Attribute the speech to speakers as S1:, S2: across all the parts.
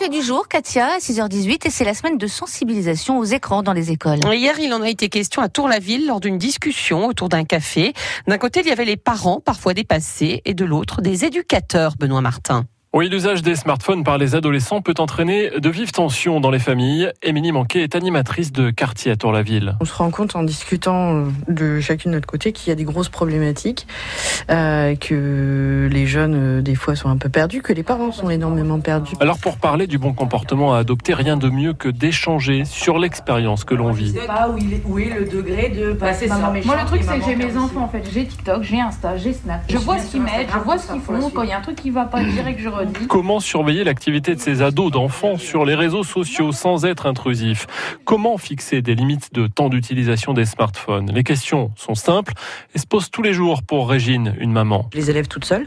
S1: fait du jour, Katia, à 6h18, et c'est la semaine de sensibilisation aux écrans dans les écoles.
S2: Hier, il en a été question à Tour-la-Ville lors d'une discussion autour d'un café. D'un côté, il y avait les parents, parfois dépassés, et de l'autre, des éducateurs, Benoît Martin.
S3: Oui, l'usage des smartphones par les adolescents peut entraîner de vives tensions dans les familles. Émilie Manquet est animatrice de quartier à Tour-la-Ville.
S4: On se rend compte en discutant euh, de chacune de notre côté qu'il y a des grosses problématiques, euh, que les jeunes euh, des fois sont un peu perdus, que les parents sont énormément perdus.
S3: Alors pour parler du bon comportement à adopter, rien de mieux que d'échanger sur l'expérience que l'on vit.
S5: pas où, il est, où est le degré de passer ça.
S6: Moi le truc c'est que j'ai mes enfants en fait, j'ai TikTok, j'ai Insta, j'ai Snap. Je vois ce qu'ils mettent, je vois ce qu'ils font. Quand il y a un truc qui va pas, direct je
S3: Comment surveiller l'activité de ces ados, d'enfants sur les réseaux sociaux sans être intrusif Comment fixer des limites de temps d'utilisation des smartphones Les questions sont simples et se posent tous les jours pour Régine, une maman.
S7: Les élèves toutes seules,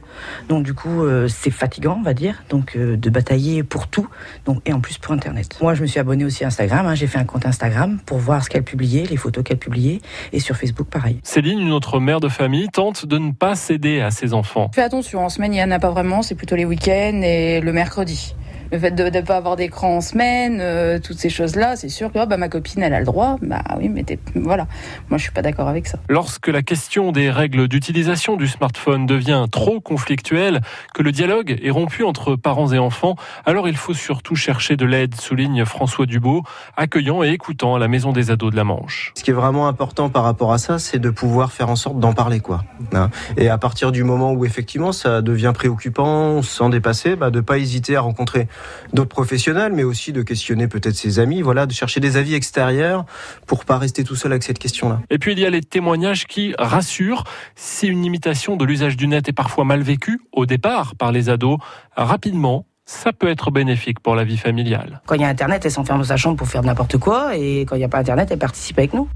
S7: donc du coup euh, c'est fatigant on va dire, donc euh, de batailler pour tout, donc et en plus pour Internet. Moi je me suis abonné aussi à Instagram, hein, j'ai fait un compte Instagram pour voir ce qu'elle publiait, les photos qu'elle publiait, et sur Facebook pareil.
S3: Céline, une autre mère de famille, tente de ne pas céder à ses enfants.
S6: Fais attention, en semaine il n'y en a pas vraiment, c'est plutôt les week-ends et le mercredi. Le fait de ne pas avoir d'écran en semaine, euh, toutes ces choses-là, c'est sûr que oh, bah, ma copine, elle a le droit. Bah oui, mais voilà. Moi, je suis pas d'accord avec ça.
S3: Lorsque la question des règles d'utilisation du smartphone devient trop conflictuelle, que le dialogue est rompu entre parents et enfants, alors il faut surtout chercher de l'aide, souligne François Dubo, accueillant et écoutant à la Maison des ados de la Manche.
S8: Ce qui est vraiment important par rapport à ça, c'est de pouvoir faire en sorte d'en parler, quoi. Hein. Et à partir du moment où effectivement ça devient préoccupant, sans dépasser, bah, de pas hésiter à rencontrer d'autres professionnels, mais aussi de questionner peut-être ses amis, voilà, de chercher des avis extérieurs pour pas rester tout seul avec cette question-là.
S3: Et puis il y a les témoignages qui rassurent. Si une imitation de l'usage du net est parfois mal vécue au départ par les ados, rapidement, ça peut être bénéfique pour la vie familiale.
S7: Quand il y a Internet, elle s'enferme dans sa chambre pour faire n'importe quoi, et quand il n'y a pas Internet, elle participe avec nous.